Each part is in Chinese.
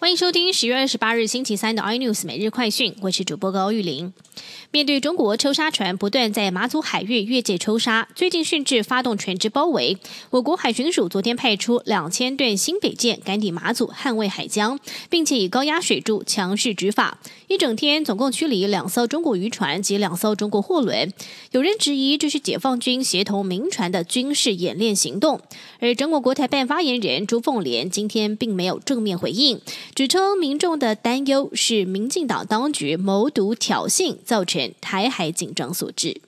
欢迎收听十月二十八日星期三的 iNews 每日快讯，我是主播高玉玲。面对中国抽沙船不断在马祖海域越界抽沙，最近甚至发动船只包围。我国海巡署昨天派出两千吨新北舰赶抵马祖捍卫海疆，并且以高压水柱强势执法。一整天总共驱离两艘中国渔船及两艘中国货轮。有人质疑这是解放军协同民船的军事演练行动。而中国国台办发言人朱凤莲今天并没有正面回应，指称民众的担忧是民进党当局谋独挑衅造成。台海紧张所致。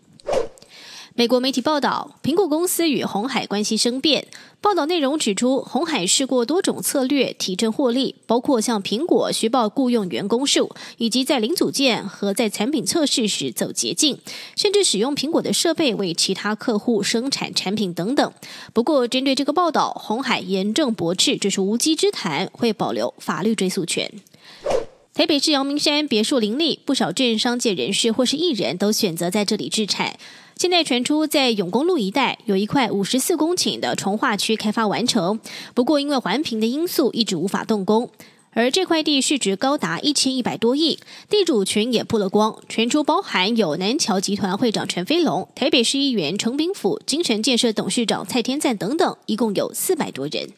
美国媒体报道，苹果公司与红海关系生变。报道内容指出，红海试过多种策略提振获利，包括向苹果虚报雇佣员工数，以及在零组件和在产品测试时走捷径，甚至使用苹果的设备为其他客户生产产品等等。不过，针对这个报道，红海严正驳斥这是无稽之谈，会保留法律追诉权。台北市阳明山别墅林立，不少政商界人士或是艺人都选择在这里置产。现在传出在永公路一带有一块五十四公顷的重化区开发完成，不过因为环评的因素，一直无法动工。而这块地市值高达一千一百多亿，地主群也曝了光，传出包含有南桥集团会长陈飞龙、台北市议员程炳甫、精神建设董事长蔡天赞等等，一共有四百多人。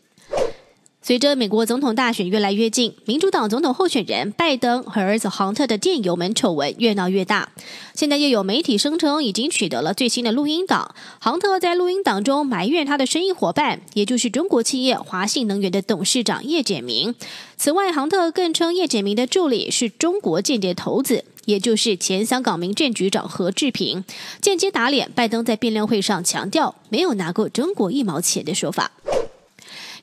随着美国总统大选越来越近，民主党总统候选人拜登和儿子杭特的电邮门丑闻越闹越大。现在又有媒体声称已经取得了最新的录音档，杭特在录音档中埋怨他的生意伙伴，也就是中国企业华信能源的董事长叶简明。此外，杭特更称叶简明的助理是中国间谍头子，也就是前香港民政局长何志平，间接打脸拜登在辩论会上强调没有拿过中国一毛钱的说法。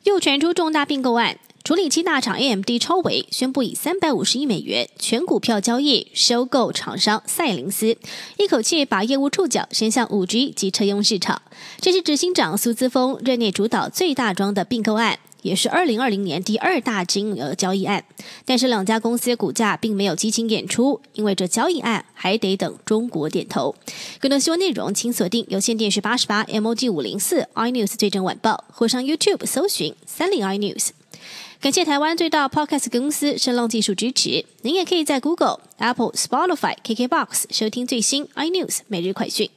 又传出重大并购案，处理器大厂 AMD 超伟宣布以三百五十亿美元全股票交易收购厂商赛灵思，一口气把业务触角伸向五 G 及车用市场。这是执行长苏姿峰任内主导最大桩的并购案，也是二零二零年第二大金额交易案。但是两家公司股价并没有激情演出，因为这交易案还得等中国点头。更多新闻内容，请锁定有线电视八十八 MOG 五零四 iNews 最正晚报，或上 YouTube 搜寻三零 iNews。感谢台湾最大 Podcast 公司声浪技术支持。您也可以在 Google、Apple、Spotify、KKBox 收听最新 iNews 每日快讯。